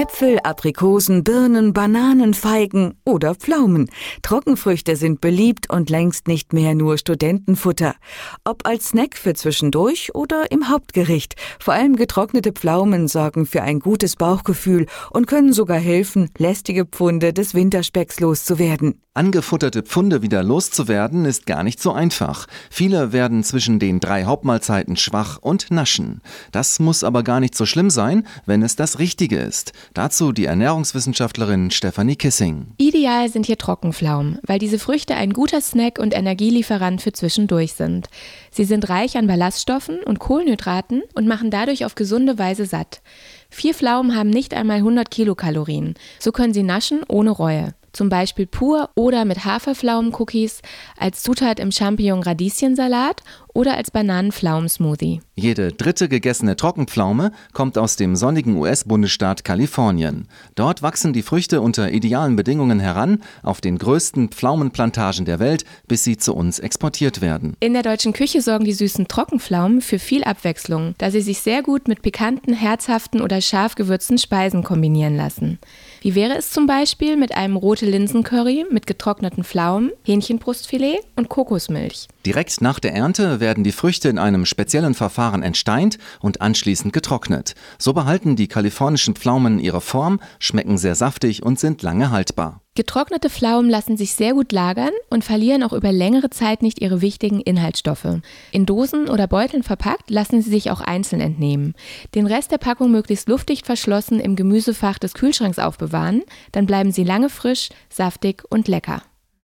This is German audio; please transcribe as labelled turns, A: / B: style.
A: Äpfel, Aprikosen, Birnen, Bananen, Feigen oder Pflaumen. Trockenfrüchte sind beliebt und längst nicht mehr nur Studentenfutter. Ob als Snack für zwischendurch oder im Hauptgericht. Vor allem getrocknete Pflaumen sorgen für ein gutes Bauchgefühl und können sogar helfen, lästige Pfunde des Winterspecks loszuwerden.
B: Angefutterte Pfunde wieder loszuwerden ist gar nicht so einfach. Viele werden zwischen den drei Hauptmahlzeiten schwach und naschen. Das muss aber gar nicht so schlimm sein, wenn es das Richtige ist. Dazu die Ernährungswissenschaftlerin Stefanie Kissing.
C: Ideal sind hier Trockenpflaumen, weil diese Früchte ein guter Snack und Energielieferant für zwischendurch sind. Sie sind reich an Ballaststoffen und Kohlenhydraten und machen dadurch auf gesunde Weise satt. Vier Pflaumen haben nicht einmal 100 Kilokalorien. So können sie naschen ohne Reue zum Beispiel pur oder mit Haferpflaumen-Cookies, als Zutat im Champignon-Radieschensalat oder als Bananenpflaumen-Smoothie.
B: Jede dritte gegessene Trockenpflaume kommt aus dem sonnigen US-Bundesstaat Kalifornien. Dort wachsen die Früchte unter idealen Bedingungen heran auf den größten Pflaumenplantagen der Welt, bis sie zu uns exportiert werden.
C: In der deutschen Küche sorgen die süßen Trockenpflaumen für viel Abwechslung, da sie sich sehr gut mit pikanten, herzhaften oder scharf gewürzten Speisen kombinieren lassen. Wie wäre es zum Beispiel mit einem rote Linsencurry mit getrockneten Pflaumen, Hähnchenbrustfilet und Kokosmilch?
B: Direkt nach der Ernte werden die Früchte in einem speziellen Verfahren entsteint und anschließend getrocknet. So behalten die kalifornischen Pflaumen ihre Form, schmecken sehr saftig und sind lange haltbar.
C: Getrocknete Pflaumen lassen sich sehr gut lagern und verlieren auch über längere Zeit nicht ihre wichtigen Inhaltsstoffe. In Dosen oder Beuteln verpackt lassen sie sich auch einzeln entnehmen. Den Rest der Packung möglichst luftdicht verschlossen im Gemüsefach des Kühlschranks aufbewahren, dann bleiben sie lange frisch, saftig und lecker.